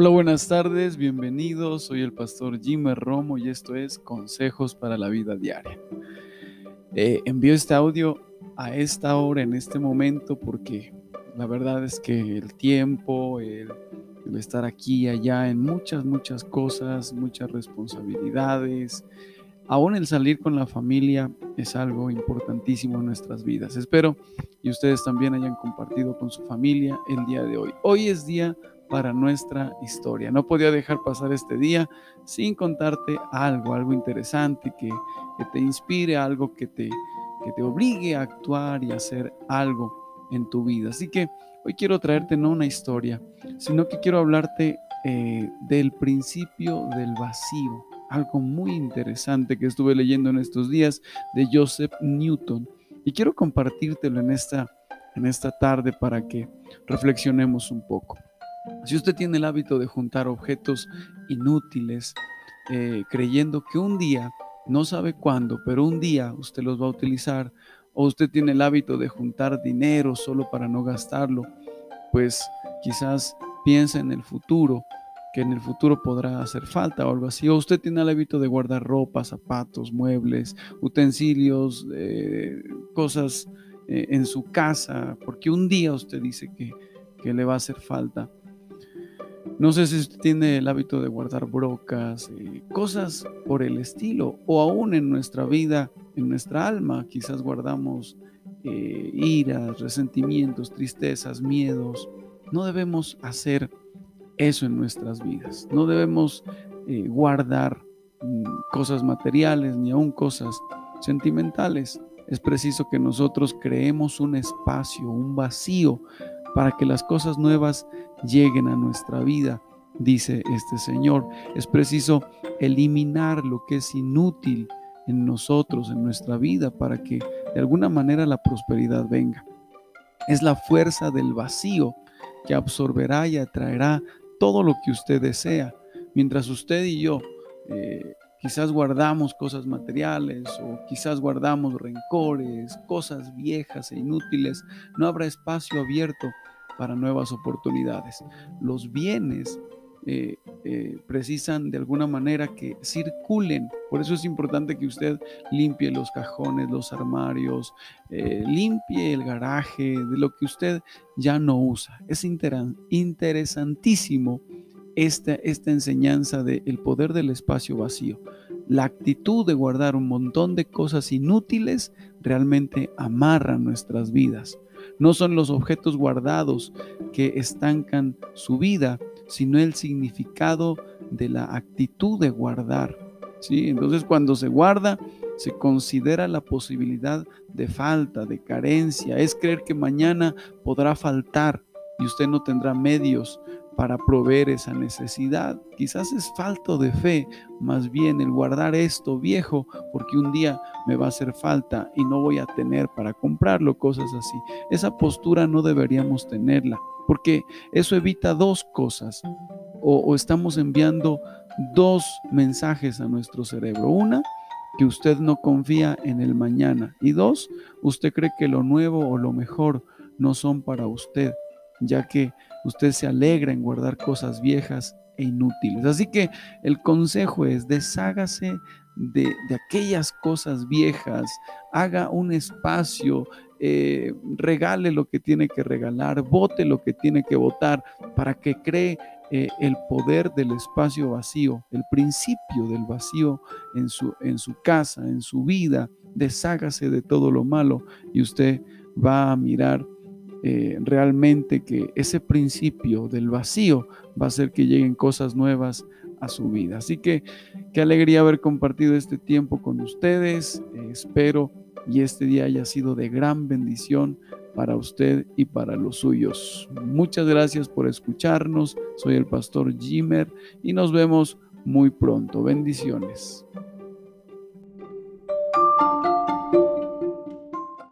Hola, buenas tardes, bienvenidos. Soy el pastor Jimmer Romo y esto es Consejos para la Vida Diaria. Eh, envío este audio a esta hora, en este momento, porque la verdad es que el tiempo, el, el estar aquí y allá en muchas, muchas cosas, muchas responsabilidades, aún el salir con la familia es algo importantísimo en nuestras vidas. Espero y ustedes también hayan compartido con su familia el día de hoy. Hoy es día para nuestra historia. No podía dejar pasar este día sin contarte algo, algo interesante que, te inspire, algo que te, que te obligue a actuar y hacer algo en tu vida. Así que hoy quiero traerte no una historia, sino que quiero hablarte eh, del principio del vacío, algo muy interesante que estuve leyendo en estos días de Joseph Newton. Y quiero compartírtelo en esta, en esta tarde para que reflexionemos un poco. Si usted tiene el hábito de juntar objetos inútiles, eh, creyendo que un día, no sabe cuándo, pero un día usted los va a utilizar, o usted tiene el hábito de juntar dinero solo para no gastarlo, pues quizás piensa en el futuro, que en el futuro podrá hacer falta o algo así. O usted tiene el hábito de guardar ropa, zapatos, muebles, utensilios, eh, cosas eh, en su casa, porque un día usted dice que, que le va a hacer falta. No sé si usted tiene el hábito de guardar brocas, eh, cosas por el estilo, o aún en nuestra vida, en nuestra alma, quizás guardamos eh, iras, resentimientos, tristezas, miedos. No debemos hacer eso en nuestras vidas. No debemos eh, guardar mm, cosas materiales ni aún cosas sentimentales. Es preciso que nosotros creemos un espacio, un vacío para que las cosas nuevas lleguen a nuestra vida, dice este Señor. Es preciso eliminar lo que es inútil en nosotros, en nuestra vida, para que de alguna manera la prosperidad venga. Es la fuerza del vacío que absorberá y atraerá todo lo que usted desea. Mientras usted y yo eh, quizás guardamos cosas materiales o quizás guardamos rencores, cosas viejas e inútiles, no habrá espacio abierto para nuevas oportunidades. Los bienes eh, eh, precisan de alguna manera que circulen. Por eso es importante que usted limpie los cajones, los armarios, eh, limpie el garaje de lo que usted ya no usa. Es interesantísimo esta, esta enseñanza del poder del espacio vacío. La actitud de guardar un montón de cosas inútiles realmente amarra nuestras vidas. No son los objetos guardados que estancan su vida, sino el significado de la actitud de guardar. ¿sí? Entonces cuando se guarda, se considera la posibilidad de falta, de carencia. Es creer que mañana podrá faltar y usted no tendrá medios para proveer esa necesidad. Quizás es falto de fe, más bien el guardar esto viejo, porque un día me va a hacer falta y no voy a tener para comprarlo, cosas así. Esa postura no deberíamos tenerla, porque eso evita dos cosas, o, o estamos enviando dos mensajes a nuestro cerebro. Una, que usted no confía en el mañana. Y dos, usted cree que lo nuevo o lo mejor no son para usted, ya que usted se alegra en guardar cosas viejas e inútiles. Así que el consejo es deshágase de, aquellas cosas viejas, haga un espacio, eh, regale lo que tiene que regalar, vote lo que tiene que votar para que cree eh, el poder del espacio vacío, el principio del vacío en su, en su casa, en su vida. Deshágase de todo lo malo y usted va a mirar eh, realmente que ese principio del vacío va a hacer que lleguen cosas nuevas a su vida. Así que qué alegría haber compartido este tiempo con ustedes. Eh, espero y este día haya sido de gran bendición para usted y para los suyos. Muchas gracias por escucharnos. Soy el pastor Jimmer y nos vemos muy pronto. Bendiciones.